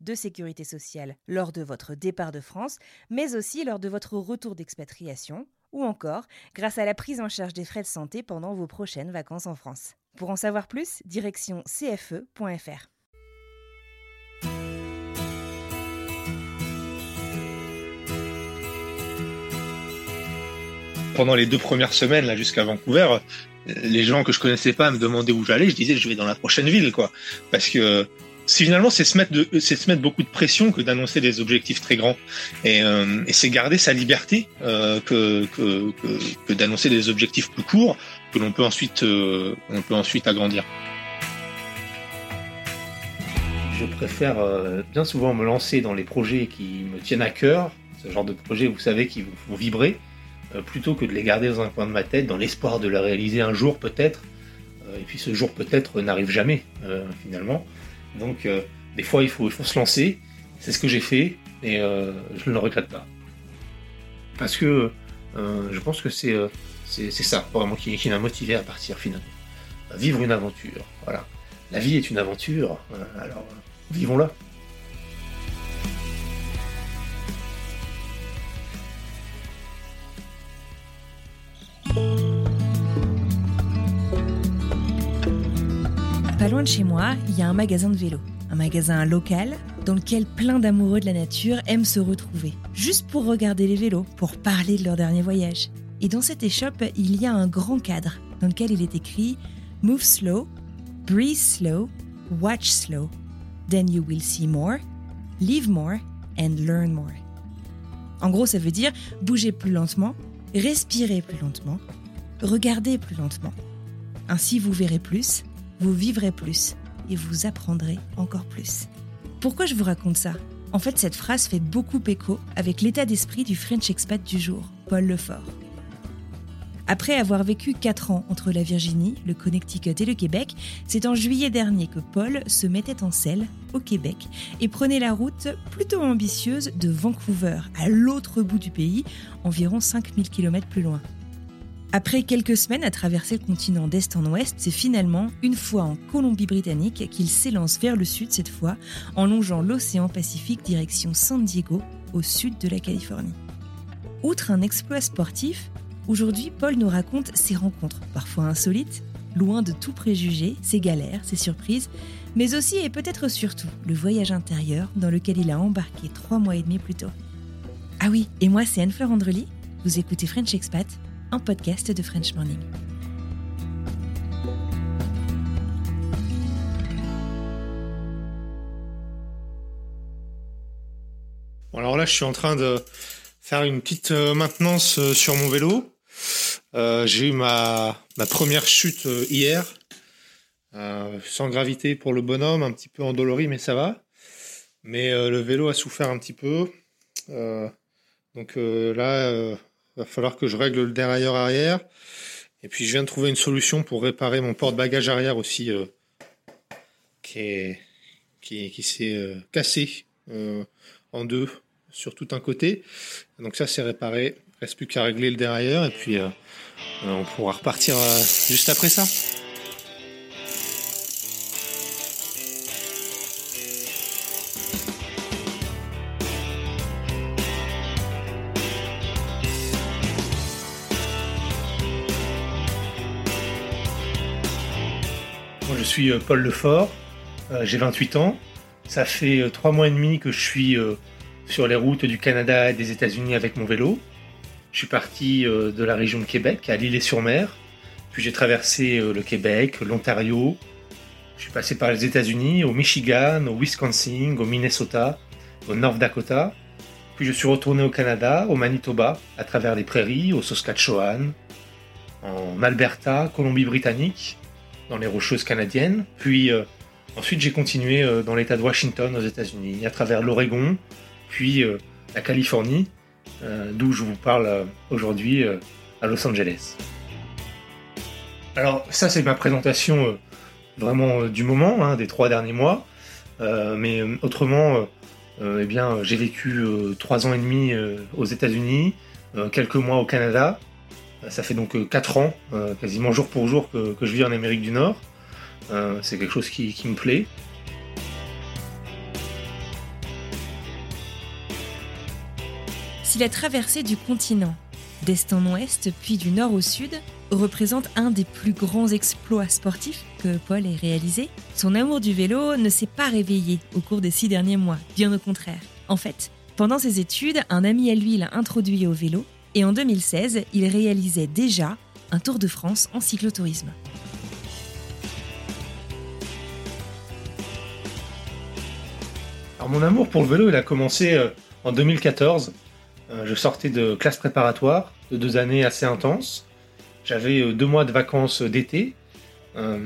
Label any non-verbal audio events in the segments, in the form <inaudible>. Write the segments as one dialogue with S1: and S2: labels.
S1: de sécurité sociale lors de votre départ de France, mais aussi lors de votre retour d'expatriation, ou encore grâce à la prise en charge des frais de santé pendant vos prochaines vacances en France. Pour en savoir plus, direction cfe.fr.
S2: pendant les deux premières semaines là jusqu'à Vancouver, les gens que je connaissais pas me demandaient où j'allais, je disais je vais dans la prochaine ville quoi, parce que si finalement c'est se mettre de, se mettre beaucoup de pression que d'annoncer des objectifs très grands et, euh, c'est garder sa liberté euh, que, d'annoncer des objectifs plus courts que l'on peut ensuite euh, peut ensuite agrandir.
S3: Je préfère bien souvent me lancer dans les projets qui me tiennent à cœur, ce genre de projets vous savez qui vous font vibrer, plutôt que de les garder dans un coin de ma tête dans l'espoir de les réaliser un jour peut-être. Et puis ce jour peut-être n'arrive jamais finalement. Donc euh, des fois il faut, se lancer. C'est ce que j'ai fait et euh, je ne le regrette pas. Parce que euh, je pense que c'est ça vraiment qui, qui m'a motivé à partir finalement. Vivre une aventure. Voilà. La vie est une aventure. alors vivons-la.
S1: Pas loin de chez moi, il y a un magasin de vélo. Un magasin local dans lequel plein d'amoureux de la nature aiment se retrouver. Juste pour regarder les vélos, pour parler de leur dernier voyage. Et dans cette échoppe, il y a un grand cadre dans lequel il est écrit Move slow, breathe slow, watch slow. Then you will see more, live more and learn more. En gros, ça veut dire bouger plus lentement, respirer plus lentement, regarder plus lentement. Ainsi, vous verrez plus, vous vivrez plus et vous apprendrez encore plus. Pourquoi je vous raconte ça? En fait, cette phrase fait beaucoup écho avec l'état d'esprit du French expat du jour, Paul Lefort. Après avoir vécu 4 ans entre la Virginie, le Connecticut et le Québec, c'est en juillet dernier que Paul se mettait en selle au Québec et prenait la route plutôt ambitieuse de Vancouver, à l'autre bout du pays, environ 5000 km plus loin. Après quelques semaines à traverser le continent d'est en ouest, c'est finalement une fois en Colombie-Britannique qu'il s'élance vers le sud cette fois, en longeant l'océan Pacifique direction San Diego, au sud de la Californie. Outre un exploit sportif, aujourd'hui Paul nous raconte ses rencontres, parfois insolites, loin de tout préjugé, ses galères, ses surprises, mais aussi et peut-être surtout le voyage intérieur dans lequel il a embarqué trois mois et demi plus tôt. Ah oui, et moi c'est Anne-Fleur Andrely, vous écoutez French Expat, podcast de French Morning.
S2: Bon, alors là, je suis en train de faire une petite euh, maintenance euh, sur mon vélo. Euh, j'ai eu ma, ma première chute hier, sans gravité pour le bonhomme, un petit peu endolori, mais ça va. Mais le vélo a souffert un petit peu. Donc là, va falloir que je règle le dérailleur arrière. Et puis je viens de trouver une solution pour réparer mon porte-bagages arrière aussi, euh, qui qui, s'est euh, cassé euh, en deux sur tout un côté. Donc ça c'est réparé. Reste plus qu'à régler le dérailleur et puis on pourra repartir juste après ça.
S3: Euh, Paul Lefort, euh, j'ai 28 ans. Ça fait euh, trois mois et demi que je suis sur les routes du Canada et des États-Unis avec mon vélo.
S2: Je suis parti de la région de Québec à l'île-et-sur-Mer. Puis j'ai traversé le Québec, l'Ontario. Je suis passé par les États-Unis, au Michigan, au Wisconsin, au Minnesota, au North Dakota. Puis je suis retourné au Canada, au Manitoba, à travers les prairies, au Saskatchewan, en Alberta, Colombie-Britannique, dans les Rocheuses canadiennes. Puis euh, ensuite j'ai continué euh, dans l'État de Washington aux États-Unis, à travers l'Oregon, puis euh, la Californie, d'où je vous parle aujourd'hui à Los Angeles. Alors ça c'est ma présentation vraiment du moment, hein, des trois derniers mois. mais autrement, eh j'ai vécu trois ans et demi aux États-Unis, quelques mois au Canada, ça fait donc 4 euh, ans, euh, quasiment jour pour jour, que, je vis en Amérique du Nord. Euh, c'est quelque chose qui, me plaît.
S1: Si la traversée du continent, d'est en ouest, puis du nord au sud, représente un des plus grands exploits sportifs que Paul ait réalisé, son amour du vélo ne s'est pas réveillé au cours des six derniers mois, bien au contraire. En fait, pendant ses études, un ami à lui l'a introduit au vélo et en 2016, il réalisait déjà un Tour de France en cyclotourisme.
S2: Alors mon amour pour le vélo, il a commencé euh, en 2014. Euh, je sortais de classe préparatoire, de deux années assez intenses. J'avais euh, deux mois de vacances d'été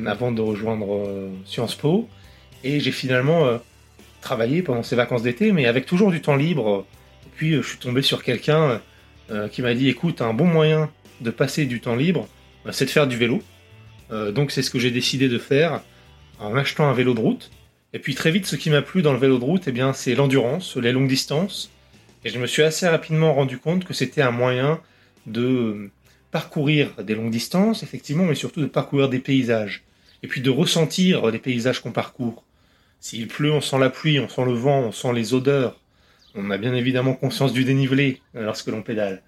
S2: avant de rejoindre Sciences Po. Et j'ai finalement travaillé pendant ces vacances d'été, mais avec toujours du temps libre. Et puis je suis tombé sur quelqu'un euh, qui m'a dit écoute, un bon moyen de passer du temps libre, euh, c'est de faire du vélo. Euh, donc c'est ce que j'ai décidé de faire en achetant un vélo de route. Et puis très vite, ce qui m'a plu dans le vélo de route, eh bien, c'est l'endurance, les longues distances. Et je me suis assez rapidement rendu compte que c'était un moyen de parcourir des longues distances, effectivement, mais surtout de parcourir des paysages. Et puis de ressentir les paysages qu'on parcourt. S'il pleut, on sent la pluie, on sent le vent, on sent les odeurs, on a bien évidemment conscience du dénivelé euh, lorsque l'on pédale.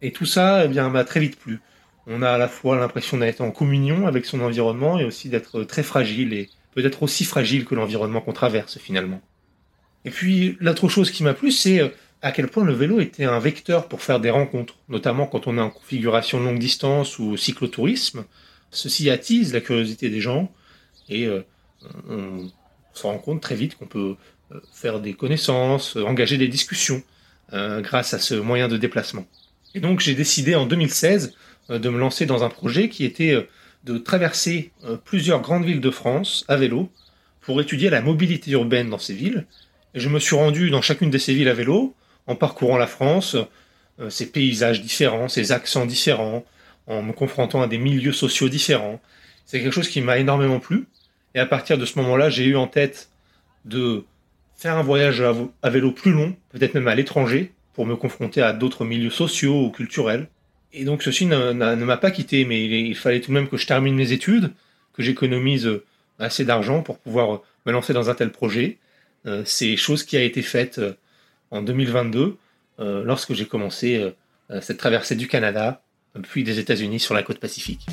S2: Et tout ça, eh bien, m'a très vite plu. On a à la fois l'impression d'être en communion avec son environnement et aussi d'être très fragile et peut-être aussi fragile que l'environnement qu'on traverse finalement. Et puis l'autre chose qui m'a plu, c'est euh, à quel point le vélo était un vecteur pour faire des rencontres, notamment quand on est en configuration longue distance ou cyclotourisme. Ceci attise la curiosité des gens et euh, on se rend compte très vite qu'on peut faire des connaissances, euh, engager des discussions euh, grâce à ce moyen de déplacement. Et donc j'ai décidé en 2016 de me lancer dans un projet qui était de traverser plusieurs grandes villes de France à vélo pour étudier la mobilité urbaine dans ces villes. Et je me suis rendu dans chacune de ces villes à vélo en parcourant la France, ses paysages différents, ses accents différents, en me confrontant à des milieux sociaux différents. C'est quelque chose qui m'a énormément plu. Et à partir de ce moment-là, j'ai eu en tête de faire un voyage à vélo plus long, peut-être même à l'étranger, pour me confronter à d'autres milieux sociaux ou culturels. Et donc ceci ne, m'a pas quitté, mais il, fallait tout de même que je termine mes études, que j'économise euh, assez d'argent pour pouvoir euh, me lancer dans un tel projet. Euh, c'est chose qui a été faite en 2022, lorsque j'ai commencé cette traversée du Canada, puis des États-Unis sur la côte pacifique.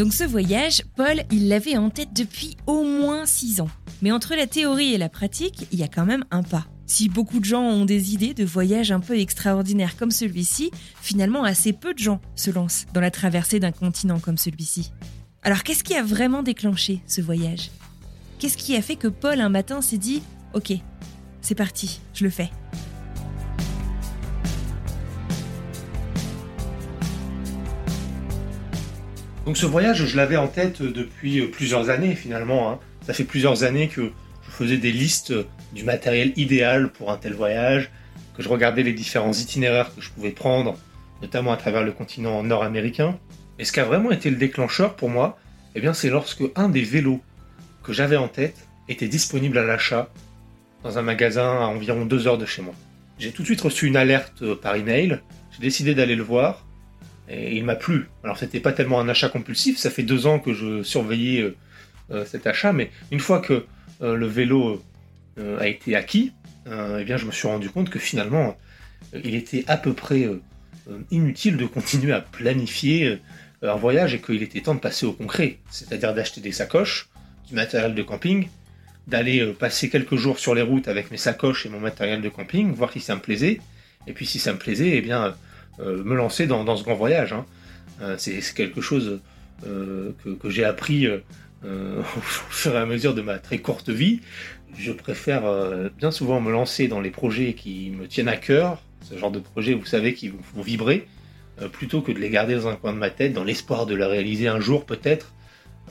S1: Donc ce voyage, Paul, il l'avait en tête depuis au moins 6 ans. Mais entre la théorie et la pratique, il y a quand même un pas. Si beaucoup de gens ont des idées de voyages un peu extraordinaires comme celui-ci, finalement assez peu de gens se lancent dans la traversée d'un continent comme celui-ci. Alors qu'est-ce qui a vraiment déclenché ce voyage? Qu'est-ce qui a fait que Paul un matin s'est dit ⁇ Ok, c'est parti, je le fais ⁇
S2: Donc ce voyage, je l'avais en tête depuis plusieurs années finalement. Hein. Ça fait plusieurs années que je faisais des listes du matériel idéal pour un tel voyage, que je regardais les différents itinéraires que je pouvais prendre, notamment à travers le continent nord-américain. Et ce qui a vraiment été le déclencheur pour moi, eh bien c'est lorsque un des vélos que j'avais en tête était disponible à l'achat dans un magasin à environ deux heures de chez moi. J'ai tout de suite reçu une alerte par email, j'ai décidé d'aller le voir, il m'a plu. Alors c'était pas tellement un achat compulsif, ça fait deux ans que je surveillais euh, euh, cet achat, mais une fois que euh, le vélo a été acquis, eh bien je me suis rendu compte que finalement il était à peu près inutile de continuer à planifier un voyage et qu'il était temps de passer au concret, c'est-à-dire d'acheter des sacoches, du matériel de camping, d'aller passer quelques jours sur les routes avec mes sacoches et mon matériel de camping, voir si ça me plaisait, et puis si ça me plaisait, eh bien me lancer dans, ce grand voyage. Hein. c'est quelque chose que, que j'ai appris <laughs> au fur et à mesure de ma très courte vie. Je préfère bien souvent me lancer dans les projets qui me tiennent à cœur, ce genre de projets, vous savez, qui vous font vibrer, euh, plutôt que de les garder dans un coin de ma tête, dans l'espoir de le réaliser un jour peut-être.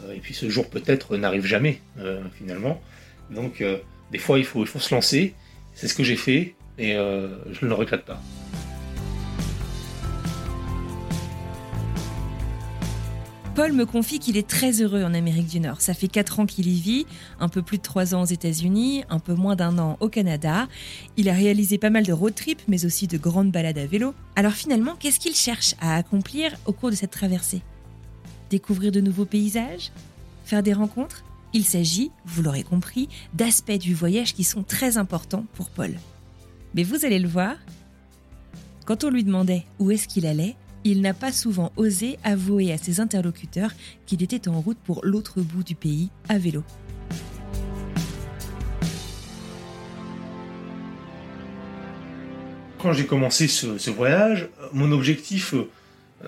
S2: Euh, et puis ce jour peut-être n'arrive jamais, euh, finalement. Donc des fois, il faut se lancer. C'est ce que j'ai fait et je ne le regrette pas.
S1: Paul me confie qu'il est très heureux en Amérique du Nord. Ça fait 4 ans qu'il y vit, un peu plus de 3 ans aux États-Unis, un peu moins d'un an au Canada. Il a réalisé pas mal de road trips, mais aussi de grandes balades à vélo. Alors finalement, qu'est-ce qu'il cherche à accomplir au cours de cette traversée? Découvrir de nouveaux paysages? Faire des rencontres? Il s'agit, vous l'aurez compris, d'aspects du voyage qui sont très importants pour Paul. Mais vous allez le voir, quand on lui demandait où est-ce qu'il allait, il n'a pas souvent osé avouer à ses interlocuteurs qu'il était en route pour l'autre bout du pays à vélo.
S2: Quand j'ai commencé ce, voyage, mon objectif, euh,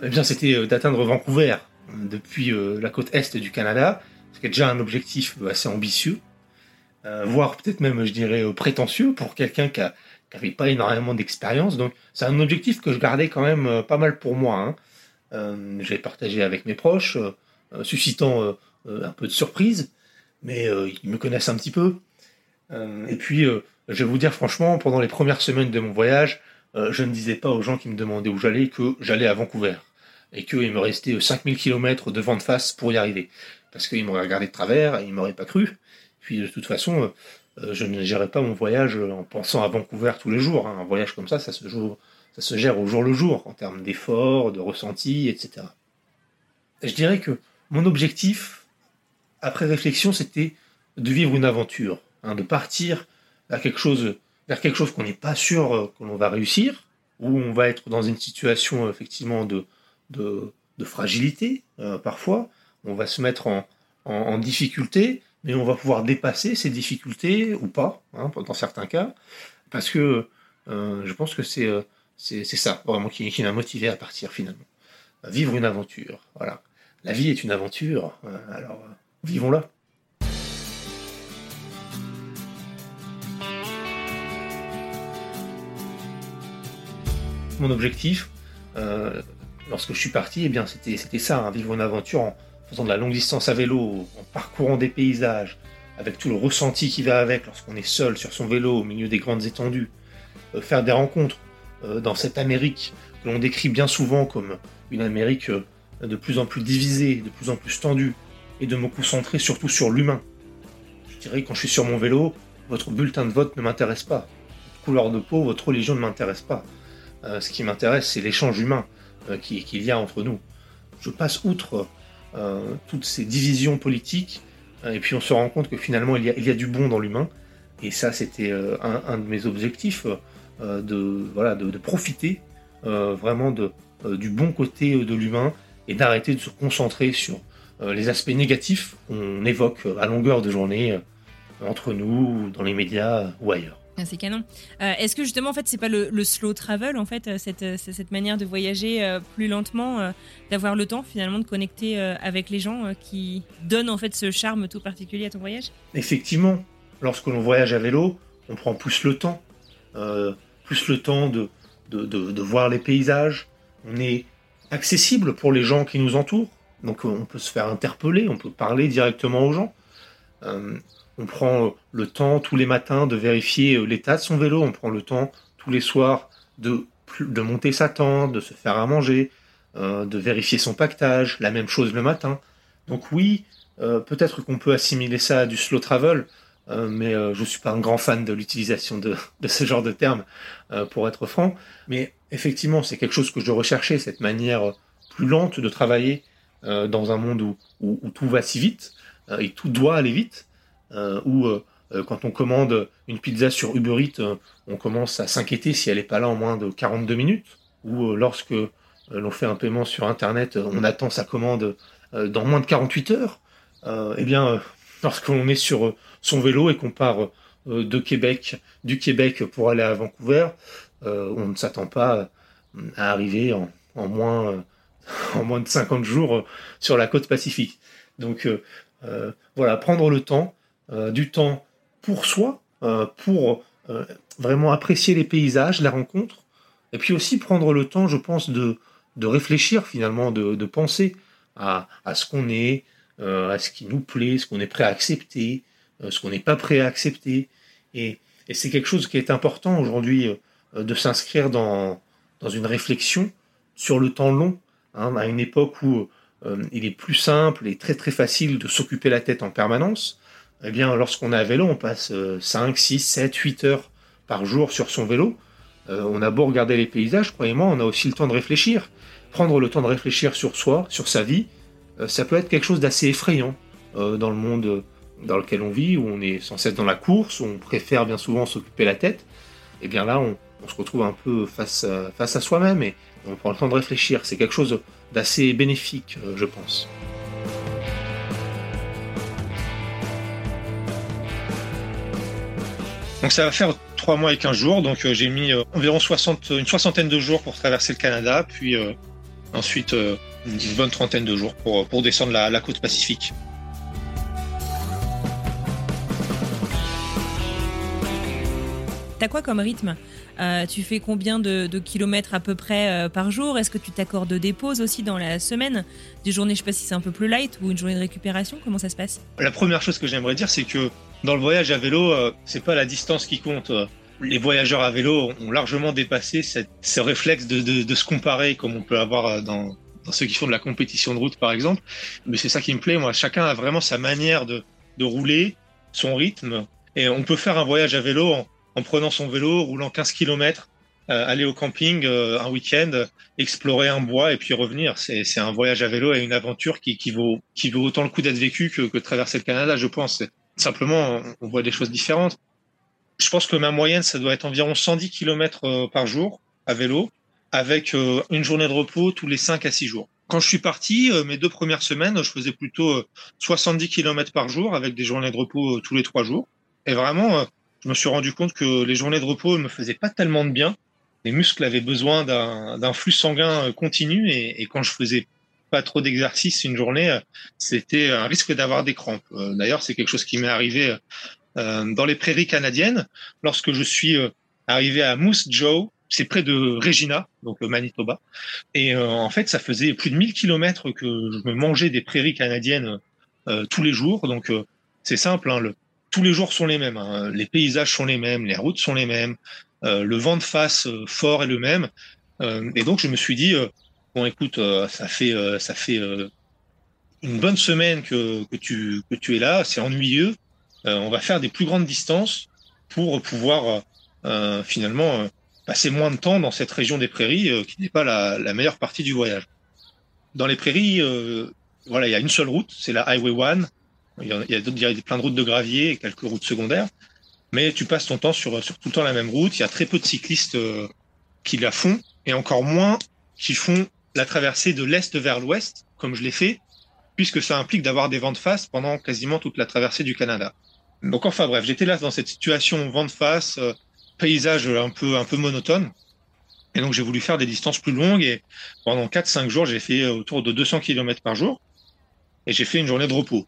S2: eh c'était euh, d'atteindre Vancouver euh, depuis la côte est du Canada, ce qui est déjà un objectif assez ambitieux, voire peut-être même, je dirais, prétentieux pour quelqu'un qui a, qui n'avait pas énormément d'expérience. Donc c'est un objectif que je gardais quand même euh, pas mal pour moi. Hein. Euh, j'ai partagé avec mes proches, euh, suscitant un peu de surprise, mais ils me connaissent un petit peu. et puis, je vais vous dire franchement, pendant les premières semaines de mon voyage, je ne disais pas aux gens qui me demandaient où j'allais que j'allais à Vancouver et qu'il me restait 5000 km de vent de face pour y arriver. Parce qu'ils m'auraient regardé de travers et ils m'auraient pas cru. Puis de toute façon, je ne gérerai pas mon voyage en pensant à Vancouver tous les jours. Hein. Un voyage comme ça, ça se, ça se gère au jour le jour, en termes d'efforts, de ressentis, etc. je dirais que mon objectif, après réflexion, c'était de vivre une aventure, hein, de partir vers quelque chose, vers quelque chose qu'on n'est pas sûr euh, que l'on va réussir, où on va être dans une situation effectivement de, de, fragilité euh, parfois, on va se mettre en, en difficulté, mais on va pouvoir dépasser ces difficultés ou pas, hein, dans certains cas, parce que euh, je pense que c'est euh, ça vraiment qui, m'a motivé à partir finalement. Vivre une aventure, voilà. La vie est une aventure, euh, alors vivons-la. Mon objectif, lorsque je suis parti, eh c'était ça, hein, vivre une aventure en, faisant de la longue distance à vélo, en parcourant des paysages, avec tout le ressenti qui va avec lorsqu'on est seul sur son vélo au milieu des grandes étendues, euh, faire des rencontres euh, dans cette Amérique que l'on décrit bien souvent comme une Amérique euh, de plus en plus divisée, de plus en plus tendue, et de me concentrer surtout sur l'humain. Je dirais quand je suis sur mon vélo, votre bulletin de vote ne m'intéresse pas. Votre couleur de peau, votre religion ne m'intéresse pas. ce qui m'intéresse, c'est l'échange humain qu'il y a entre nous. Je passe outre toutes ces divisions politiques, euh, et puis on se rend compte que finalement il y a, du bon dans l'humain, et ça c'était euh, un, de mes objectifs, de, voilà, de, profiter vraiment du bon côté de l'humain, et d'arrêter de se concentrer sur les aspects négatifs qu'on évoque à longueur de journée entre nous, dans les médias ou ailleurs.
S1: Ah, c'est canon. Euh, est-ce que justement, en fait, c'est pas le, slow travel, en fait, euh, cette, euh, cette manière de voyager plus lentement, d'avoir le temps finalement de connecter avec les gens qui donnent en fait ce charme tout particulier à ton voyage?
S2: Effectivement, lorsque l'on voyage à vélo, on prend plus le temps, plus le temps de, de, de, voir les paysages. On est accessible pour les gens qui nous entourent, donc on peut se faire interpeller, on peut parler directement aux gens. On prend euh, le temps tous les matins de vérifier euh, l'état de son vélo. On prend le temps tous les soirs de, monter sa tente, de se faire à manger, euh, de vérifier son pactage. La même chose le matin. Donc oui, peut-être qu'on peut assimiler ça à du slow travel, mais je ne suis pas un grand fan de l'utilisation de, ce genre de terme, pour être franc. Mais effectivement, c'est quelque chose que je recherchais, cette manière plus lente de travailler dans un monde où, tout va si vite, et tout doit aller vite. Euh, où euh, euh, quand on commande une pizza sur Uber Eats, on commence à s'inquiéter si elle n'est pas là en moins de 42 minutes, ou lorsque l'on fait un paiement sur Internet, on attend sa commande dans moins de 48 heures. eh bien,
S3: lorsqu'on est sur son vélo et qu'on part de Québec, du Québec pour aller à Vancouver, on ne s'attend pas à arriver en, en moins <laughs> en moins de 50 jours sur la côte pacifique. Donc voilà, prendre le temps, du temps pour soi, pour vraiment apprécier les paysages, la rencontre, et puis aussi prendre le temps, je pense, de, de réfléchir finalement, de, de penser à, à ce qu'on est, euh, à ce qui nous plaît, ce qu'on est prêt à accepter, euh, ce qu'on n'est pas prêt à accepter. Et, et c'est quelque chose qui est important aujourd'hui euh, de s'inscrire dans, dans une réflexion sur le temps long, hein, à une époque où il est plus simple et très très facile de s'occuper la tête en permanence. Eh bien, lorsqu'on a un vélo, on passe 5, 6, 7, 8 heures par jour sur son vélo. on a beau regarder les paysages, croyez-moi, on a aussi le temps de réfléchir prendre le temps de réfléchir sur soi, sur sa vie, euh, ça peut être quelque chose d'assez effrayant euh, dans le monde euh, dans lequel on vit, où on est sans cesse dans la course, où on préfère bien souvent s'occuper la tête. Et eh bien là, on, se retrouve un peu face, face à soi-même et on prend le temps de réfléchir. C'est quelque chose d'assez bénéfique, je pense.
S2: Donc ça va faire trois mois et 15 jours, donc j'ai mis environ 60, une soixantaine de jours pour traverser le Canada, puis Ensuite, euh, une bonne trentaine de jours pour, pour descendre la, la côte pacifique.
S1: T'as quoi comme rythme? Euh, Tu fais combien de, kilomètres à peu près euh, par jour? Est-ce que tu t'accordes des pauses aussi dans la semaine? Des journées, je sais pas si c'est un peu plus light ou une journée de récupération? Comment ça se passe?
S2: La première chose que j'aimerais dire, c'est que dans le voyage à vélo, c'est pas la distance qui compte les voyageurs à vélo ont largement dépassé ce réflexe de, se comparer comme on peut avoir dans, ceux qui font de la compétition de route par exemple. Mais c'est ça qui me plaît, moi. Chacun a vraiment sa manière de, rouler, son rythme. Et on peut faire un voyage à vélo en, prenant son vélo, roulant 15 km, euh, aller au camping euh, un week-end, explorer un bois et puis revenir. C'est un voyage à vélo et une aventure qui, vaut, qui vaut autant le coup d'être vécu que, que traverser le Canada, je pense. Simplement, on voit des choses différentes je pense que ma moyenne, ça doit être environ 110 km euh, par jour à vélo, avec euh, une journée de repos tous les 5 à 6 jours. Quand je suis parti, euh, mes deux premières semaines, je faisais plutôt 70 km par jour avec des journées de repos tous les 3 jours. Et vraiment, je me suis rendu compte que les journées de repos ne me faisaient pas tellement de bien. Les muscles avaient besoin d'un flux sanguin continu et, quand je faisais pas trop d'exercice une journée, c'était un risque d'avoir des crampes. D'ailleurs, c'est quelque chose qui m'est arrivé euh, dans les prairies canadiennes, lorsque je suis euh, arrivé à Moose Jaw, c'est près de Regina, donc le Manitoba. Et euh, en fait, ça faisait plus de 1000 kilomètres que je me mangeais des prairies canadiennes tous les jours. Donc c'est simple, hein, le, tous les jours sont les mêmes. Hein. Les paysages sont les mêmes, les routes sont les mêmes, le vent de face fort est le même. et donc je me suis dit bon, écoute, ça fait ça fait une bonne semaine que, que tu que tu es là, c'est ennuyeux. Euh, on va faire des plus grandes distances pour pouvoir euh, finalement euh, passer moins de temps dans cette région des prairies qui n'est pas la, meilleure partie du voyage. Dans les prairies, voilà, il y a une seule route, c'est la Highway 1. Il y a, il y a plein de routes de gravier et quelques routes secondaires. Mais tu passes ton temps sur, sur tout le temps la même route. Il y a très peu de cyclistes qui la font et encore moins qui font la traversée de l'est vers l'ouest, comme je l'ai fait, puisque ça implique d'avoir des vents de face pendant quasiment toute la traversée du Canada. Donc enfin bref, j'étais là dans cette situation vent de face, euh, paysage un peu un peu monotone. Et donc j'ai voulu faire des distances plus longues et pendant 4-5 jours, j'ai fait euh, autour de 200 km par jour et j'ai fait une journée de repos.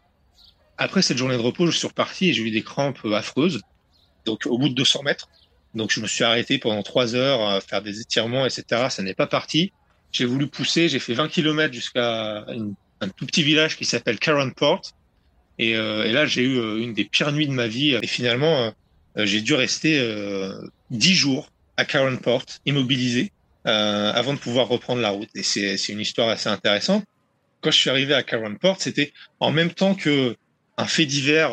S2: Après cette journée de repos, je suis reparti et j'ai eu des crampes euh, affreuses. Donc au bout de 200 mètres, donc je me suis arrêté pendant 3 heures à faire des étirements, etc. Ça n'est pas parti. J'ai voulu pousser, j'ai fait 20 km jusqu'à un tout petit village qui s'appelle Caronport et, euh, et là, j'ai eu euh, une des pires nuits de ma vie. Et finalement, euh, j'ai dû rester dix jours à Port, immobilisé, avant de pouvoir reprendre la route. Et c'est une histoire assez intéressante. Quand je suis arrivé à Port, c'était en même temps que un fait divers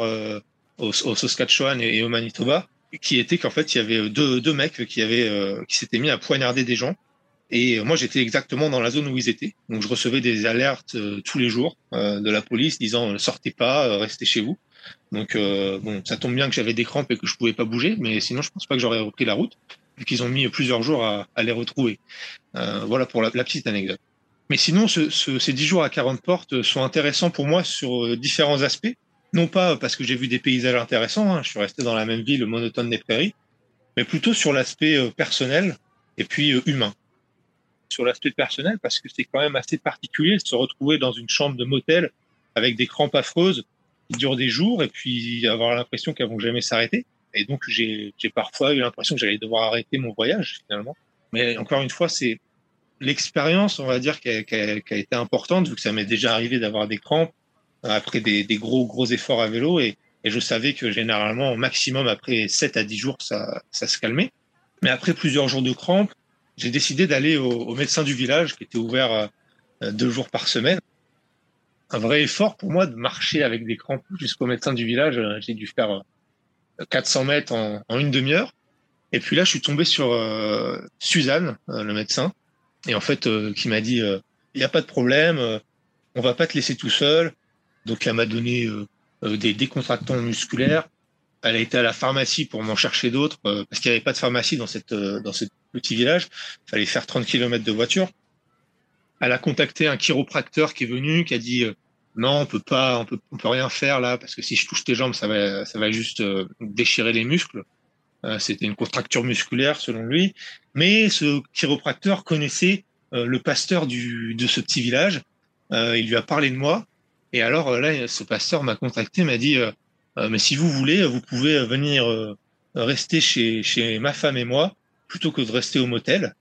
S2: au, au, Saskatchewan et, au Manitoba, qui était qu'en fait, il y avait deux, deux mecs qui avaient qui s'étaient mis à poignarder des gens et euh, moi, j'étais exactement dans la zone où ils étaient. Donc, je recevais des alertes euh, tous les jours euh, de la police disant sortez pas, restez chez vous. Donc, bon, ça tombe bien que j'avais des crampes et que je pouvais pas bouger, mais sinon, je pense pas que j'aurais repris la route, vu qu'ils ont mis plusieurs jours à, à les retrouver. voilà pour la, petite anecdote. Mais sinon, ce, ce, ces dix jours à 40 portes sont intéressants pour moi sur différents aspects. Non pas parce que j'ai vu des paysages intéressants, hein, je suis resté dans la même ville monotone des prairies, mais plutôt sur l'aspect euh, personnel et puis euh, humain. Sur l'aspect personnel, parce que c'est quand même assez particulier de se retrouver dans une chambre de motel avec des crampes affreuses qui durent des jours et puis avoir l'impression qu'elles vont jamais s'arrêter. Et donc j'ai parfois eu l'impression que j'allais devoir arrêter mon voyage finalement. Mais encore une fois, c'est l'expérience, on va dire, qui a, été importante, vu que ça m'est déjà arrivé d'avoir des crampes après des, gros gros efforts à vélo et, je savais que généralement au maximum après 7 à 10 jours ça se calmait. Mais après plusieurs jours de crampes, j'ai décidé d'aller au, médecin du village qui était ouvert euh, deux jours par semaine. Un vrai effort pour moi de marcher avec des crampes jusqu'au médecin du village. J'ai dû faire 400 mètres en, une demi-heure. Et puis là, je suis tombé sur euh, Suzanne, euh, le médecin, et en fait, euh, qui m'a dit, il n'y a pas de problème, on va pas te laisser tout seul. Donc, elle m'a donné des décontractants musculaires. Elle a été à la pharmacie pour m'en chercher d'autres, parce qu'il n'y avait pas de pharmacie dans cette dans ce petit village. Il fallait faire 30 km de voiture. Elle a contacté un chiropracteur qui est venu, qui a dit non, on peut pas, on peut, on peut rien faire là parce que si je touche tes jambes, ça va, ça va juste euh, déchirer les muscles. Euh, C'était une contracture musculaire selon lui. Mais ce chiropracteur connaissait euh, le pasteur du, de ce petit village. Euh, il lui a parlé de moi. Et alors là, ce pasteur m'a contacté, m'a dit, mais si vous voulez, vous pouvez venir rester chez, chez ma femme et moi plutôt que de rester au motel.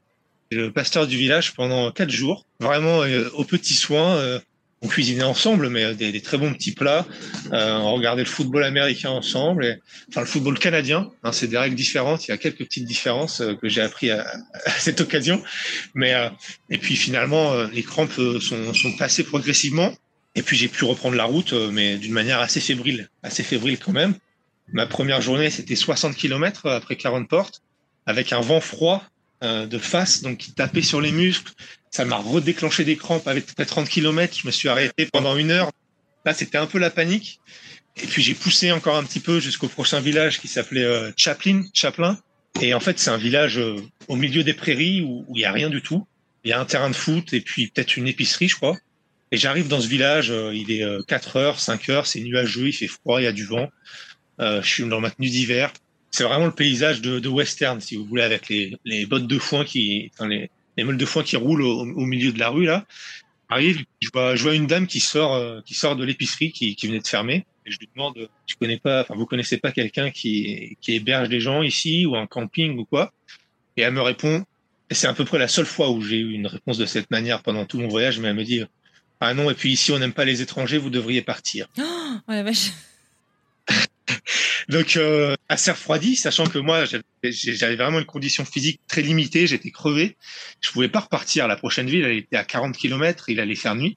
S2: Le pasteur du village pendant quatre jours, vraiment aux petits soins on cuisinait ensemble, mais des, des, très bons petits plats. Euh, on regardait le football américain ensemble, et, enfin le football canadien. Hein, c'est des règles différentes. Il y a quelques petites différences euh, que j'ai appris à, <laughs> à, cette occasion. Mais euh, et puis finalement, euh, les crampes euh, sont, sont passées progressivement. Et puis j'ai pu reprendre la route, euh, mais d'une manière assez fébrile, assez fébrile quand même. Ma première journée, c'était 60 km après Clarenport, avec un vent froid de face, donc qui tapait sur les muscles, ça m'a redéclenché des crampes avec 30 km. Je me suis arrêté pendant une heure. Là, c'était un peu la panique. Et puis j'ai poussé encore un petit peu jusqu'au prochain village qui s'appelait euh, Chaplin, Chaplin. Et en fait, c'est un village euh, au milieu des prairies où il y a rien du tout. Il y a un terrain de foot et puis peut-être une épicerie, je crois. Et j'arrive dans ce village, euh, il est 4 heures, 5 heures, c'est nuageux, il fait froid, il y a du vent. je suis dans ma tenue d'hiver. C'est vraiment le paysage de, de, western, si vous voulez, avec les, les bottes de foin qui, enfin les, les meules de foin qui roulent au, au, milieu de la rue là. Arrive, je vois, je vois une dame qui sort, euh, qui sort de l'épicerie qui, qui venait de fermer. Et je lui demande, tu connais pas, enfin vous connaissez pas quelqu'un qui, qui héberge des gens ici ou un camping ou quoi? Et elle me répond, et c'est à peu près la seule fois où j'ai eu une réponse de cette manière pendant tout mon voyage, mais elle me dit, ah non, et puis ici on n'aime pas les étrangers, vous devriez partir. <gasps>
S1: Oh, vache.
S2: Donc euh, assez refroidi, sachant que moi j'avais vraiment une condition physique très limitée, j'étais crevé, je pouvais pas repartir. La prochaine ville, elle était à 40 km, il allait faire nuit.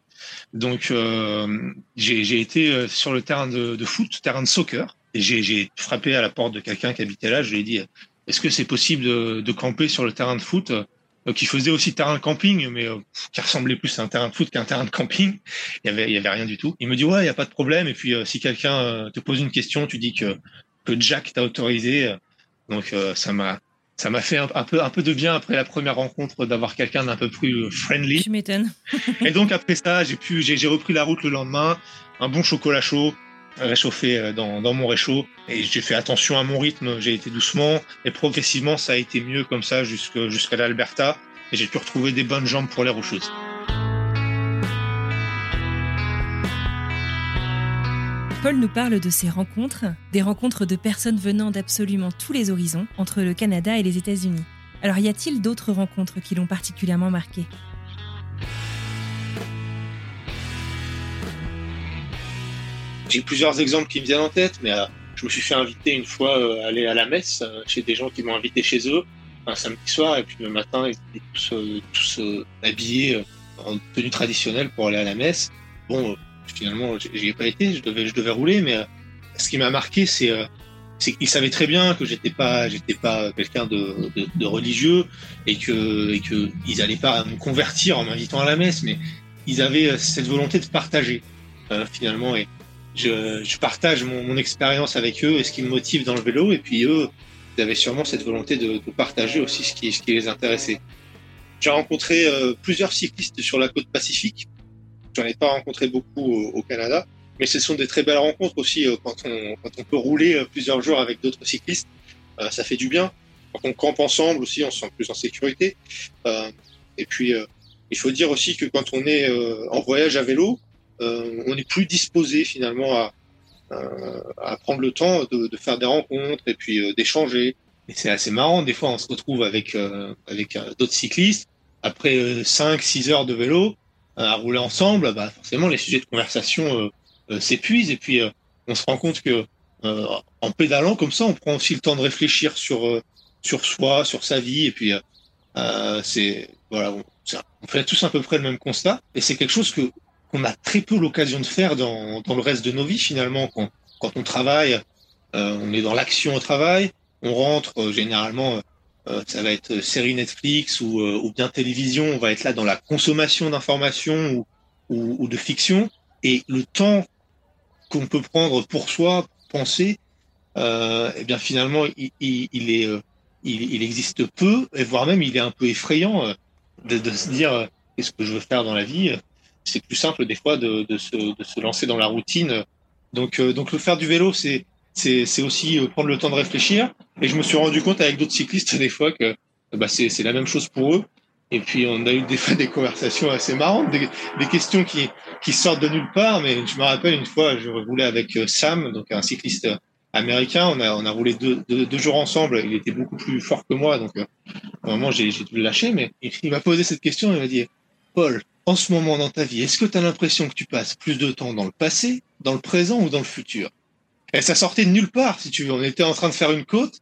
S2: Donc euh, j'ai été euh, sur le terrain de, de, foot, terrain de soccer, et j'ai frappé à la porte de quelqu'un qui habitait là. Je lui ai dit est-ce que c'est possible de, de, camper sur le terrain de foot qui faisait aussi terrain de camping, mais euh, qui ressemblait plus à un terrain de foot qu'à un terrain de camping. Il y avait, il y avait rien du tout. Il me dit ouais, il y a pas de problème. Et puis euh, si quelqu'un te pose une question, tu dis que que Jack t'a autorisé. Donc ça m'a ça m'a fait un, un, peu un peu de bien après la première rencontre d'avoir quelqu'un d'un peu plus friendly.
S1: Tu m'étonnes.
S2: et donc après ça, j'ai pu j'ai repris la route le lendemain, un bon chocolat chaud, réchauffé dans, dans mon réchaud. Et j'ai fait attention à mon rythme, j'ai été doucement. Et progressivement ça a été mieux comme ça jusqu'à jusqu'à l'Alberta. Et j'ai pu retrouver des bonnes jambes pour les rocheuses.
S1: Paul nous parle de ses rencontres, des rencontres de personnes venant d'absolument tous les horizons entre le Canada et les États-Unis. Alors y a-t-il d'autres rencontres qui l'ont particulièrement marqué?
S2: J'ai plusieurs exemples qui me viennent en tête, mais euh, je me suis fait inviter une fois euh, aller à la messe euh, chez des gens qui m'ont invité chez eux un samedi soir, et puis le matin, ils étaient tous, euh, habillés en tenue traditionnelle pour aller à la messe. Bon, finalement, j'y ai pas été, je devais, rouler, mais ce qui m'a marqué, c'est qu'ils savaient très bien que j'étais pas pas quelqu'un de, religieux et que et pas me convertir en m'invitant à la messe mais ils avaient cette volonté de partager finalement et je, je partage mon, mon expérience avec eux et ce qui me motive dans le vélo et puis eux ils avaient sûrement cette volonté de, de partager aussi ce qui, ce qui les intéressait j'ai rencontré euh, plusieurs cyclistes sur la côte pacifique j'en ai pas rencontré beaucoup au, au Canada mais ce sont des très belles rencontres aussi quand on, quand on peut rouler plusieurs jours avec d'autres cyclistes. ça fait du bien. Quand on campe ensemble aussi, on se sent plus en sécurité. et puis, il faut dire aussi que quand on est en voyage à vélo, on est plus disposé finalement à, à prendre le temps de, faire des rencontres et puis d'échanger. Et c'est assez marrant, des fois on se retrouve avec, avec d'autres cyclistes. Après 5 6 heures de vélo à rouler ensemble, bah forcément les sujets de conversation s'épuisent. Et puis on se rend compte que en pédalant comme ça, on prend aussi le temps de réfléchir sur sur soi, sur sa vie. Et puis c'est voilà, on, on fait tous à peu près le même constat. Et c'est quelque chose que qu'on a très peu l'occasion de faire dans, dans le reste de nos vies finalement quand quand on travaille, on est dans l'action au travail, on rentre généralement euh, ça va être série Netflix ou, euh, ou, bien télévision, on va être là dans la consommation d'informations ou, ou, ou, de fiction. Et le temps qu'on peut prendre pour soi, penser, euh, eh bien finalement, il, il, il est, euh, il, il, existe peu, et voire même il est un peu effrayant de, de se dire qu'est-ce que je veux faire dans la vie. C'est plus simple des fois de, de, se, de se lancer dans la routine. Donc, donc le faire du vélo, c'est c'est aussi euh, prendre le temps de réfléchir. Et je me suis rendu compte avec d'autres cyclistes des fois que bah, c'est la même chose pour eux. Et puis on a eu des fois des conversations assez marrantes, des, des, questions qui, qui sortent de nulle part. Mais je me rappelle une fois, je roulais avec euh, Sam, donc un cycliste américain. On a, on a roulé deux, deux, deux jours ensemble. Il était beaucoup plus fort que moi, donc euh, moment j'ai dû le lâcher. Mais il m'a posé cette question. Il m'a dit, Paul, en ce moment dans ta vie, est-ce que tu as l'impression que tu passes plus de temps dans le passé, dans le présent ou dans le futur? Et ça sortait de nulle part, si tu veux. On était en train de faire une côte,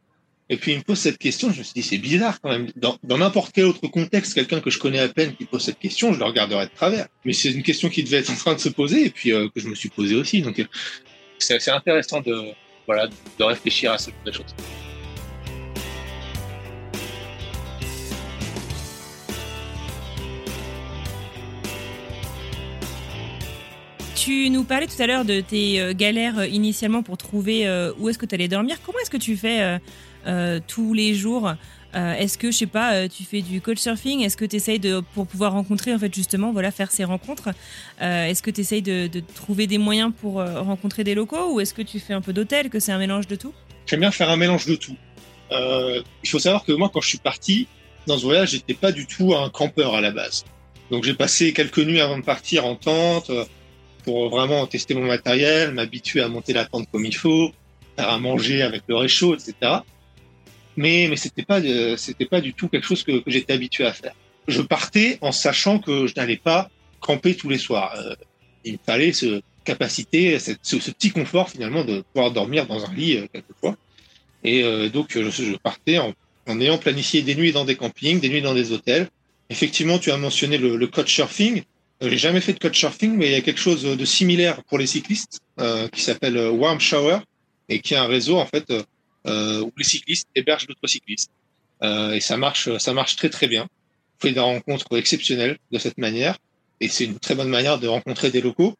S2: et puis il me pose cette question. Je me suis dit, c'est bizarre quand même. Dans n'importe quel autre contexte, quelqu'un que je connais à peine qui pose cette question, je le regarderais de travers. Mais c'est une question qui devait être en train de se poser, et puis euh, que je me suis posé aussi. Donc euh, c'est intéressant de, voilà, de réfléchir à ce genre de choses.
S1: Tu nous parlais tout à l'heure de tes euh, galères euh, initialement pour trouver euh, où est-ce que tu allais dormir. Comment est-ce que tu fais tous les jours Est-ce que, je sais pas, tu fais du coach surfing Est-ce que tu essayes de, pour pouvoir rencontrer, en fait, justement, voilà, faire ces rencontres Est-ce que tu essayes de, de, trouver des moyens pour rencontrer des locaux? Ou est-ce que tu fais un peu d'hôtel, que c'est un mélange de tout?
S2: J'aime bien faire un mélange de tout. il faut savoir que moi, quand je suis parti dans ce voyage, j'étais pas du tout un campeur à la base. Donc j'ai passé quelques nuits avant de partir en tente pour vraiment tester mon matériel, m'habituer à monter la tente comme il faut, faire à manger avec le réchaud, etc. Mais mais c'était pas euh, c'était pas du tout quelque chose que, j'étais habitué à faire. Je partais en sachant que je n'allais pas camper tous les soirs. Euh, il me fallait capacité, cette, ce, petit confort finalement de pouvoir dormir dans un lit euh, quelquefois. Et donc je, partais en, ayant planifié des nuits dans des campings, des nuits dans des hôtels. Effectivement, tu as mentionné le, le coach surfing. Euh, j'ai jamais fait de couchsurfing, mais il y a quelque chose de similaire pour les cyclistes euh, qui s'appelle euh, Warm Shower et qui est un réseau en fait euh, où les cyclistes hébergent d'autres cyclistes. Euh, et ça marche, ça marche très très bien. On fait des rencontres exceptionnelles de cette manière et c'est une très bonne manière de rencontrer des locaux.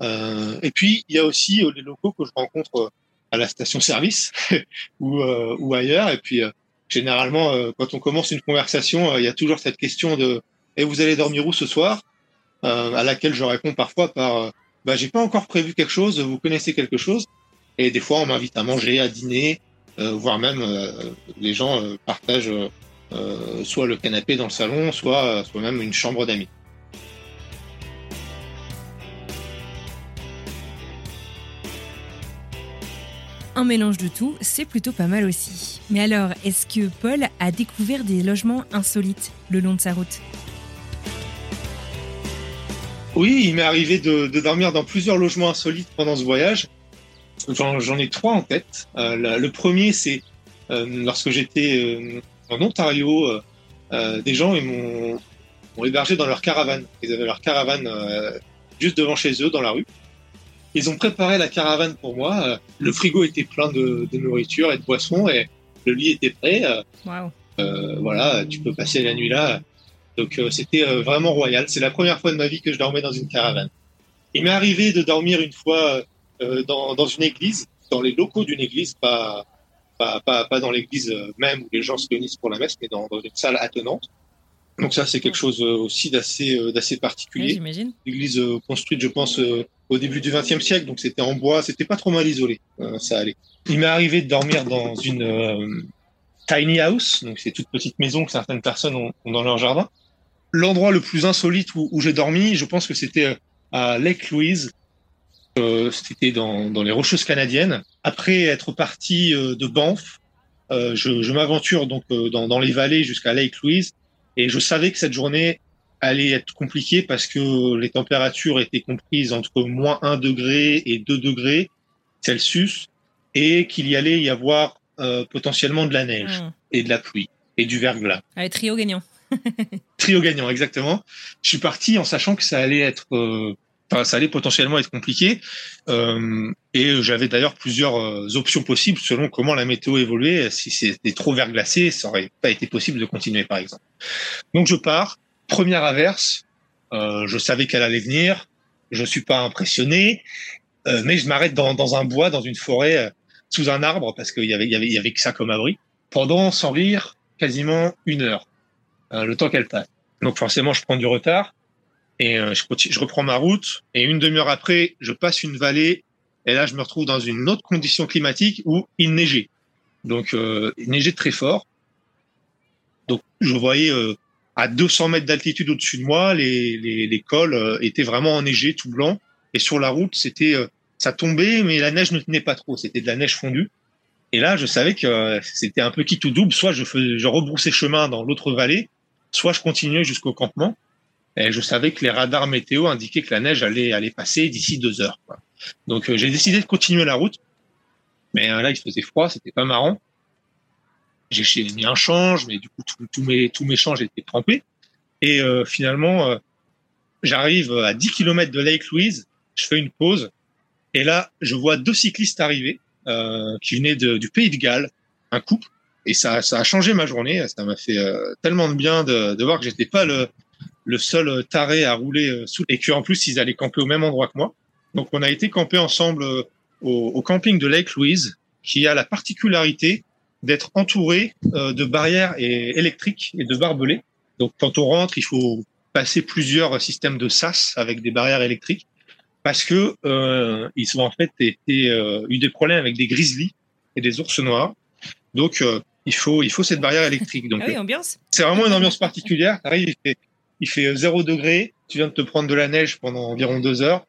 S2: Euh, et puis il y a aussi les locaux que je rencontre à la station-service <laughs> ou, ou ailleurs. Et puis généralement, quand on commence une conversation, il y a toujours cette question de et vous allez dormir où ce soir? euh, à laquelle je réponds parfois par euh, bah, j'ai pas encore prévu quelque chose, vous connaissez quelque chose? Et des fois, on m'invite à manger, à dîner, euh, voire même euh, les gens euh, partagent euh, soit le canapé dans le salon, soit, soit même une chambre d'amis.
S1: Un mélange de tout, c'est plutôt pas mal aussi. Mais alors, est-ce que Paul a découvert des logements insolites le long de sa route?
S2: Oui, il m'est arrivé de, de, dormir dans plusieurs logements insolites pendant ce voyage. J'en ai trois en tête. Euh, la, le premier, c'est euh, lorsque j'étais euh, en Ontario, euh, euh, des gens m'ont hébergé dans leur caravane. Ils avaient leur caravane euh, juste devant chez eux, dans la rue. Ils ont préparé la caravane pour moi. le frigo était plein de, de, nourriture et de boissons et le lit était prêt.
S1: Wow.
S2: voilà, tu peux passer la nuit là donc euh, c'était euh, vraiment royal. C'est la première fois de ma vie que je dormais dans une caravane. Il m'est arrivé de dormir une fois euh, dans, dans, une église, dans les locaux d'une église, pas, pas, pas, pas dans l'église même où les gens se réunissent pour la messe, mais dans, dans une salle attenante. Donc ça, c'est quelque chose aussi d'assez d'assez particulier.
S1: j'imagine.
S2: L'église construite, je pense, au début du XXe siècle, donc c'était en bois, c'était pas trop mal isolé, ça allait. Il m'est arrivé de dormir dans une tiny house, donc c'est toute petite maison que certaines personnes ont, dans leur jardin. L'endroit le plus insolite où, j'ai dormi, je pense que c'était à Lake Louise. Euh, c'était dans, dans, les Rocheuses canadiennes. Après être parti euh, de Banff, euh, je, je m'aventure donc euh, dans, dans, les vallées jusqu'à Lake Louise, et je savais que cette journée allait être compliquée parce que les températures étaient comprises entre moins 1 degré et 2 degrés Celsius, et qu'il y allait y avoir euh, potentiellement de la neige hmm. et de la pluie et du verglas.
S1: Allez, trio gagnant. <laughs>
S2: trio gagnant, exactement. Je suis parti en sachant que ça allait être, euh, enfin, ça allait potentiellement être compliqué. Euh, et j'avais d'ailleurs plusieurs options possibles selon comment la météo évoluait. Si c'était trop verglacé, ça aurait pas été possible de continuer, par exemple. Donc je pars. Première averse. je savais qu'elle allait venir. Je suis pas impressionné, mais je m'arrête dans, dans, un bois, dans une forêt sous un arbre parce qu'il y avait, y avait, y avait que ça comme abri pendant, sans rire, quasiment une heure, euh, le temps qu'elle passe. Donc forcément, je prends du retard et euh, je, reprends ma route et une demi-heure après, je passe une vallée et là, je me retrouve dans une autre condition climatique où il neigeait. Donc, euh, il neigeait très fort. Donc, je voyais euh, à 200 mètres d'altitude au-dessus de moi, les, les, cols étaient vraiment enneigés, tout blanc. Et sur la route, c'était ça tombait, mais la neige ne tenait pas trop. C'était de la neige fondue. Et là, je savais que euh, c'était un peu qui tout double. Soit je, faisais, je rebroussais chemin dans l'autre vallée, soit je continuais jusqu'au campement. Et je savais que les radars météo indiquaient que la neige allait, allait passer d'ici deux heures. Donc euh, j'ai décidé de continuer la route. Mais euh, là, il faisait froid, c'était pas marrant. J'ai mis un change, mais du coup, tous mes, tous mes changes étaient trempés. Et finalement, j'arrive à 10 km de Lake Louise, je fais une pause, et là, je vois deux cyclistes arriver euh, qui venaient du pays de Galles, un couple, et ça, ça a changé ma journée. Ça m'a fait euh, tellement de bien de, de voir que j'étais pas le, le seul taré à rouler euh, sous, et qu'en plus ils allaient camper au même endroit que moi. Donc on a été camper ensemble euh, au, au camping de Lake Louise, qui a la particularité d'être entouré de barrières électriques et de barbelés. Donc quand on rentre, il faut passer plusieurs systèmes de sas avec des barrières électriques parce que euh, ils ont en fait été, euh, eu des problèmes avec des grizzlies et des ours noirs. Donc euh, il faut il faut cette barrière électrique. Donc
S1: ah oui, ambiance.
S2: C'est vraiment une ambiance particulière. Il fait il fait zéro degré. Tu viens de te prendre de la neige pendant environ deux heures.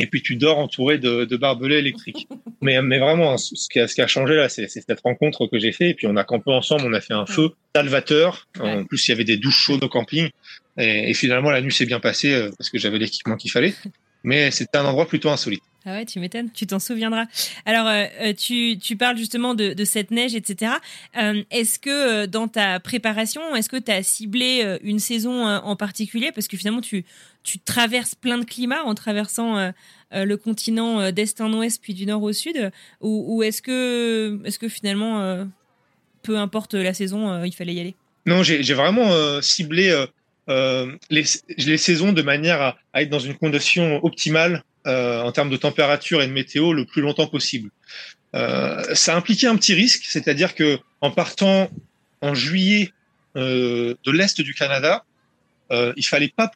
S2: Et puis tu dors entouré de, de barbelés électriques. <laughs> mais, mais vraiment, hein, ce qui a, ce qui a changé là, c'est cette rencontre que j'ai fait. Et puis on a campé ensemble, on a fait un feu salvateur. En plus, il y avait des douches chaudes au camping. Et, et finalement, la nuit s'est bien passée parce que j'avais l'équipement qu'il fallait <laughs> mais c'était un endroit plutôt insolite.
S1: Ah ouais, tu m'étonnes, tu t'en souviendras. Alors, euh, euh, tu, tu, parles justement de, de, cette neige, etc. Euh, est-ce que dans ta préparation, est-ce que tu as ciblé une saison en particulier? Parce que finalement, tu, tu traverses plein de climats en traversant le continent d'est en ouest, puis du nord au sud. Ou, ou est-ce que, est que finalement, peu importe la saison, il fallait y aller?
S2: Non, j'ai vraiment ciblé les, les, saisons de manière à, être dans une condition optimale euh, en termes de température et de météo le plus longtemps possible. Euh, ça impliquait un petit risque, c'est-à-dire que en partant en juillet euh, de l'est du Canada, il fallait pas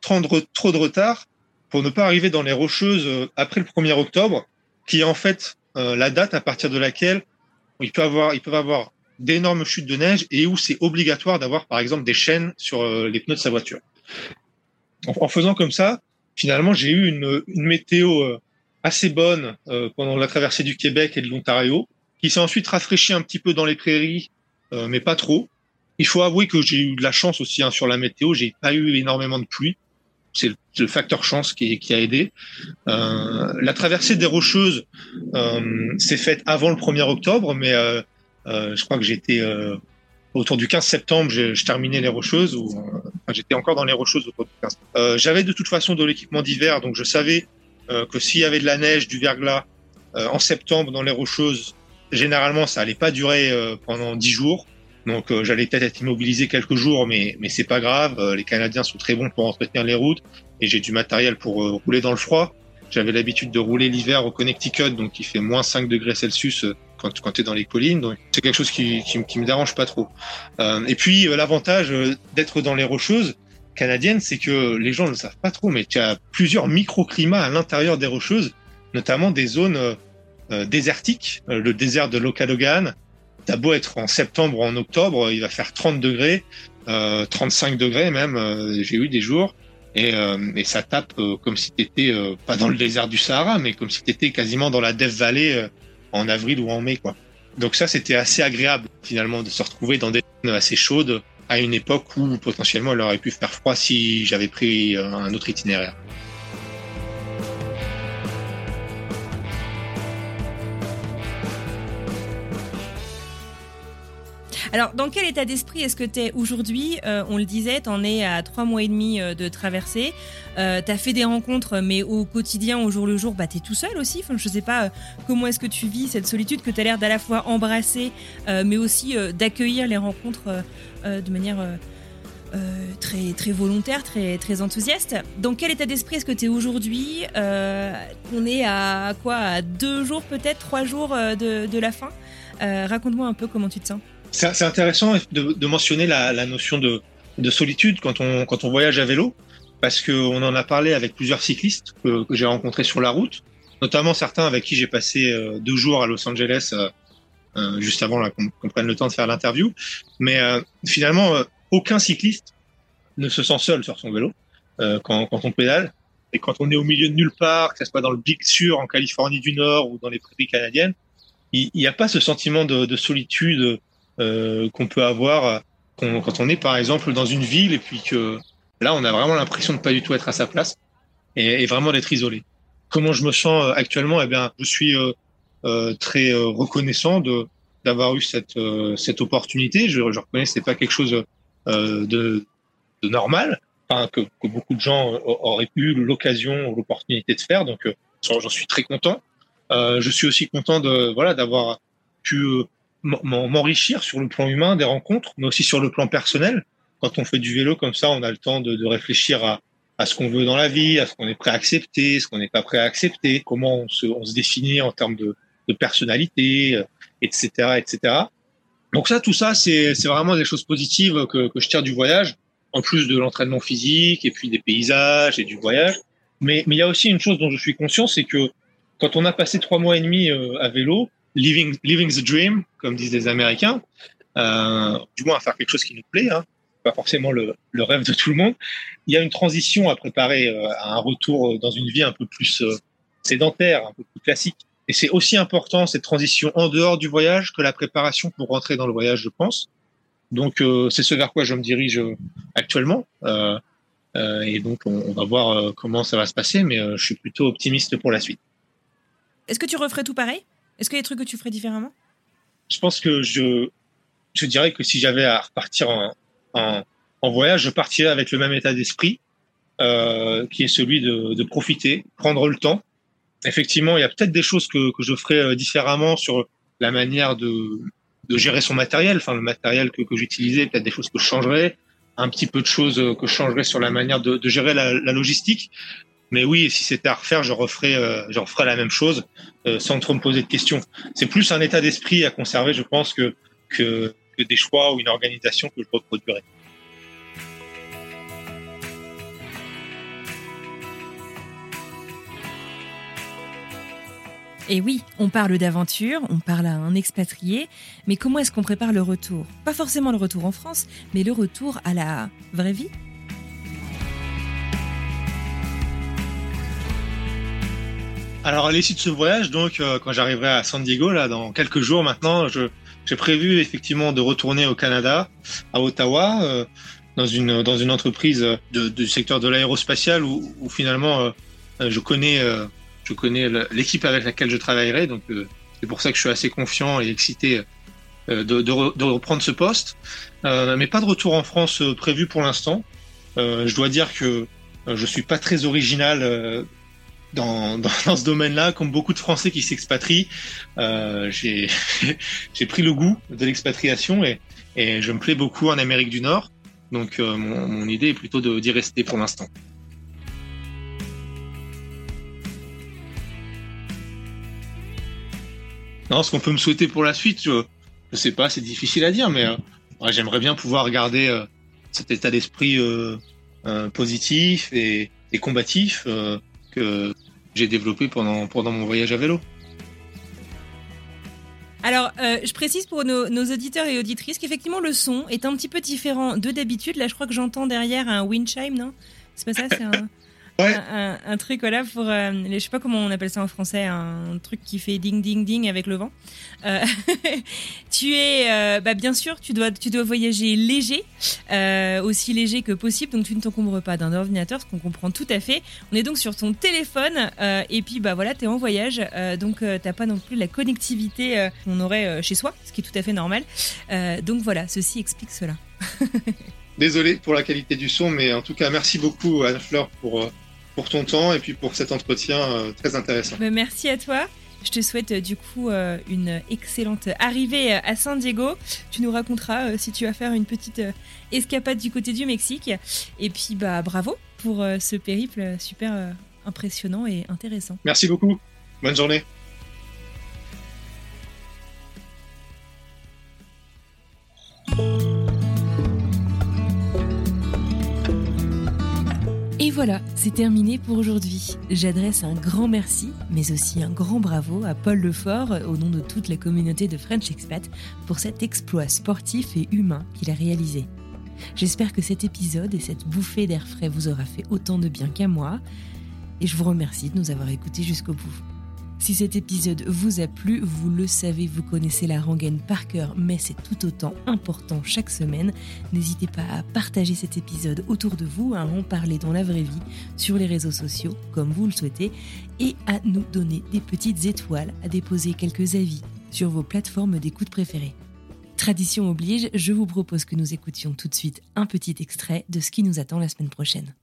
S2: prendre trop de retard pour ne pas arriver dans les rocheuses après le 1er octobre, qui est en fait la date à partir de laquelle il peut avoir, ils peuvent avoir d'énormes chutes de neige et où c'est obligatoire d'avoir, par exemple, des chaînes sur les pneus de sa voiture. En, faisant comme ça, finalement, j'ai eu une, météo euh, assez bonne euh, pendant la traversée du Québec et de l'Ontario, qui s'est ensuite rafraîchie un petit peu dans les prairies, mais pas trop. Il faut avouer que j'ai eu de la chance aussi hein, sur la météo. J'ai pas eu énormément de pluie. C'est le, facteur chance qui, a aidé. Euh, la traversée des Rocheuses euh, s'est faite avant le 1er octobre, mais euh, je crois que j'étais euh, autour du 15 septembre, je, je terminais les Rocheuses, ou enfin, j'étais encore dans les Rocheuses autour du 15. Euh, J'avais de toute façon de l'équipement d'hiver, donc je savais euh, que s'il y avait de la neige, du verglas euh, en septembre dans les Rocheuses, généralement ça allait pas durer pendant 10 jours. Donc j'allais peut-être être immobilisé quelques jours, mais mais c'est pas grave. les Canadiens sont très bons pour entretenir les routes et j'ai du matériel pour rouler dans le froid. J'avais l'habitude de rouler l'hiver au Connecticut, donc il fait moins 5 degrés Celsius quand, quand tu es dans les collines. Donc c'est quelque chose qui, qui, qui, me dérange pas trop. Euh, et puis euh, l'avantage euh, d'être dans les rocheuses canadiennes, c'est que les gens ne le savent pas trop, mais tu as plusieurs microclimats à l'intérieur des rocheuses, notamment des zones euh, désertiques. le désert de l'Okanogan, t'as beau être en septembre ou en octobre, il va faire 30 degrés, 35 degrés même. J'ai eu des jours. Et, et, ça tape comme si tu étais pas dans le désert du Sahara, mais comme si tu étais quasiment dans la Death Valley en avril ou en mai, quoi. Donc ça, c'était assez agréable finalement de se retrouver dans des zones assez chaudes à une époque où potentiellement il aurait pu faire froid si j'avais pris un autre itinéraire.
S1: Alors, dans quel état d'esprit est-ce que tu es aujourd'hui euh, On le disait, tu en es à trois mois et demi euh, de traversée. Euh, tu as fait des rencontres, mais au quotidien, au jour le jour, bah, tu es tout seul aussi. Enfin, je sais pas euh, comment est-ce que tu vis cette solitude que tu as l'air d'à la fois embrasser, euh, mais aussi euh, d'accueillir les rencontres de manière très, très volontaire, très, très enthousiaste. Dans quel état d'esprit est-ce que tu es aujourd'hui On est à quoi? À deux jours peut-être, trois jours de, de la fin? Raconte-moi un peu comment tu te sens.
S2: C'est intéressant de, de mentionner la, la, notion de, de solitude quand on, quand on voyage à vélo, parce qu'on en a parlé avec plusieurs cyclistes que, j'ai rencontrés sur la route, notamment certains avec qui j'ai passé euh, deux jours à Los Angeles euh, euh, juste avant qu'on qu prenne le temps de faire l'interview. Mais euh, finalement, euh, aucun cycliste ne se sent seul sur son vélo euh, quand, quand on pédale. Et quand on est au milieu de nulle part, que ce soit dans le Big Sur en Californie du Nord ou dans les prairies canadiennes, il n'y a pas ce sentiment de, de solitude qu'on peut avoir quand on est par exemple dans une ville et puis que là on a vraiment l'impression de pas du tout être à sa place et, vraiment d'être isolé. Comment je me sens euh, actuellement? Eh bien, je suis euh, euh, très euh, reconnaissant de d'avoir eu cette euh, cette opportunité. Je, reconnais que c'est pas quelque chose de, normal, que beaucoup de gens auraient eu l'occasion ou l'opportunité de faire. Donc, j'en suis très content. je suis aussi content de voilà d'avoir pu m'enrichir sur le plan humain des rencontres, mais aussi sur le plan personnel. Quand on fait du vélo comme ça, on a le temps de, de réfléchir à, à, ce qu'on veut dans la vie, à ce qu'on est prêt à accepter, ce qu'on n'est pas prêt à accepter, comment on se, on se définit en termes de, de personnalité, etc., euh, etc. Donc ça, tout ça, c'est vraiment des choses positives que, que je tire du voyage, en plus de l'entraînement physique et puis des paysages et du voyage. Mais, mais il y a aussi une chose dont je suis conscient, c'est que quand on a passé trois mois et demi euh, à vélo, living, living the dream, comme disent les Américains, euh, du moins à faire quelque chose qui nous plaît, hein, pas forcément le, le, rêve de tout le monde. Il y a une transition à préparer euh, à un retour dans une vie un peu plus euh, sédentaire, un peu plus classique. Et c'est aussi important cette transition en dehors du voyage que la préparation pour rentrer dans le voyage, je pense. Donc euh, c'est ce vers quoi je me dirige euh, actuellement. Euh, et donc on, on, va voir comment ça va se passer, mais je suis plutôt optimiste pour la suite.
S1: Est-ce que tu referais tout pareil? Est-ce qu'il y a des trucs que tu ferais différemment?
S2: Je pense que je, je dirais que si j'avais à repartir en, en, voyage, je partirais avec le même état d'esprit, euh, qui est celui de, profiter, prendre le temps. Effectivement, il y a peut-être des choses que, que je ferais euh, différemment sur la manière de, de gérer son matériel, enfin le matériel que, que j'utilisais, peut-être des choses que je changerais, un petit peu de choses que je changerais sur la manière de, gérer la, logistique. Mais oui, si c'était à refaire, je referais, euh, la même chose euh, sans trop me poser de questions. C'est plus un état d'esprit à conserver, je pense, que, que, que des choix ou une organisation que je reproduirais.
S1: Et oui, on parle d'aventure, on parle à un expatrié, mais comment est-ce qu'on prépare le retour? Pas forcément le retour en France, mais le retour à la vraie vie?
S2: Alors à l'issue de ce voyage, donc euh, quand j'arriverai à San Diego là dans quelques jours maintenant, j'ai prévu effectivement de retourner au Canada, à Ottawa, euh, dans une dans une entreprise de, du secteur de l'aérospatial où, où, finalement euh, je connais euh, je connais l'équipe avec laquelle je travaillerai, donc euh, c'est pour ça que je suis assez confiant et excité de, de, de, reprendre ce poste, mais pas de retour en France prévu pour l'instant. je dois dire que je suis pas très original <laughs> dans, ce domaine-là, comme beaucoup de Français qui s'expatrient, euh, j'ai <laughs> pris le goût de l'expatriation et, je me plais beaucoup en Amérique du Nord. Donc euh, mon, idée est plutôt d'y rester pour l'instant. Non, ce qu'on peut me souhaiter pour la suite, je, je sais pas, c'est difficile à dire, mais j'aimerais bien pouvoir garder cet état d'esprit positif et, et combatif que j'ai développé pendant, pendant mon voyage à vélo.
S1: Alors, euh, je précise pour nos, auditeurs et auditrices qu'effectivement le son est un petit peu différent de d'habitude. Là, je crois que j'entends derrière un wind chime, non? C'est pas ça C'est un <laughs> un, truc voilà pour euh, je sais pas comment on appelle ça en français un truc qui fait ding ding ding avec le vent. Euh, <laughs> tu es euh, bah, bien sûr tu dois tu dois voyager léger aussi léger que possible. Donc tu ne t'encombres pas d'un ordinateur ce qu'on comprend tout à fait. On est donc sur ton téléphone et puis bah voilà tu es en voyage. Donc t'as pas non plus la connectivité qu'on aurait chez soi ce qui est tout à fait normal. Donc voilà ceci explique cela. <laughs>
S2: Désolé pour la qualité du son, mais en tout cas, merci beaucoup Anne-Fleur pour, pour ton temps et puis pour cet entretien euh, très intéressant.
S1: Bah, merci à toi. Je te souhaite euh, du coup euh, une excellente arrivée à San Diego. Tu nous raconteras si tu vas faire une petite escapade du côté du Mexique. Et puis bah bravo pour ce périple super impressionnant et intéressant.
S2: Merci beaucoup. Bonne journée.
S1: Voilà, c'est terminé pour aujourd'hui. J'adresse un grand merci, mais aussi un grand bravo à Paul Lefort au nom de toute la communauté de French Expat pour cet exploit sportif et humain qu'il a réalisé. J'espère que cet épisode et cette bouffée d'air frais vous aura fait autant de bien qu'à moi, et je vous remercie de nous avoir écoutés jusqu'au bout. Si cet épisode vous a plu, vous le savez, vous connaissez la rengaine par cœur, mais c'est tout autant important chaque semaine. N'hésitez pas à partager cet épisode autour de vous, à en parler dans la vraie vie, sur les réseaux sociaux, comme vous le souhaitez, et à nous donner des petites étoiles, à déposer quelques avis sur vos plateformes d'écoute préférées. Tradition oblige, je vous propose que nous écoutions tout de suite un petit extrait de ce qui nous attend la semaine prochaine.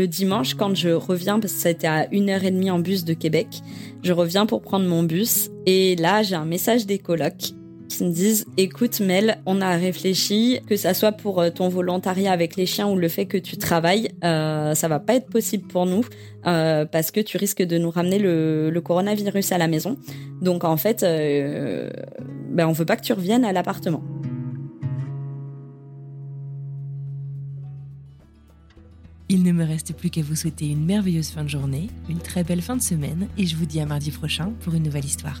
S4: Le dimanche, quand je reviens, parce que c'était à une heure et demie en bus de Québec, je reviens pour prendre mon bus et là j'ai un message des colocs qui me disent écoute Mel, on a réfléchi que ça soit pour euh, ton volontariat avec les chiens ou le fait que tu travailles, euh, ça va pas être possible pour nous euh, parce que tu risques de nous ramener le, coronavirus à la maison. Donc en fait, ben on veut pas que tu reviennes à l'appartement.
S1: Il ne me reste plus qu'à vous souhaiter une merveilleuse fin de journée, une très belle fin de semaine et je vous dis à mardi prochain pour une nouvelle histoire.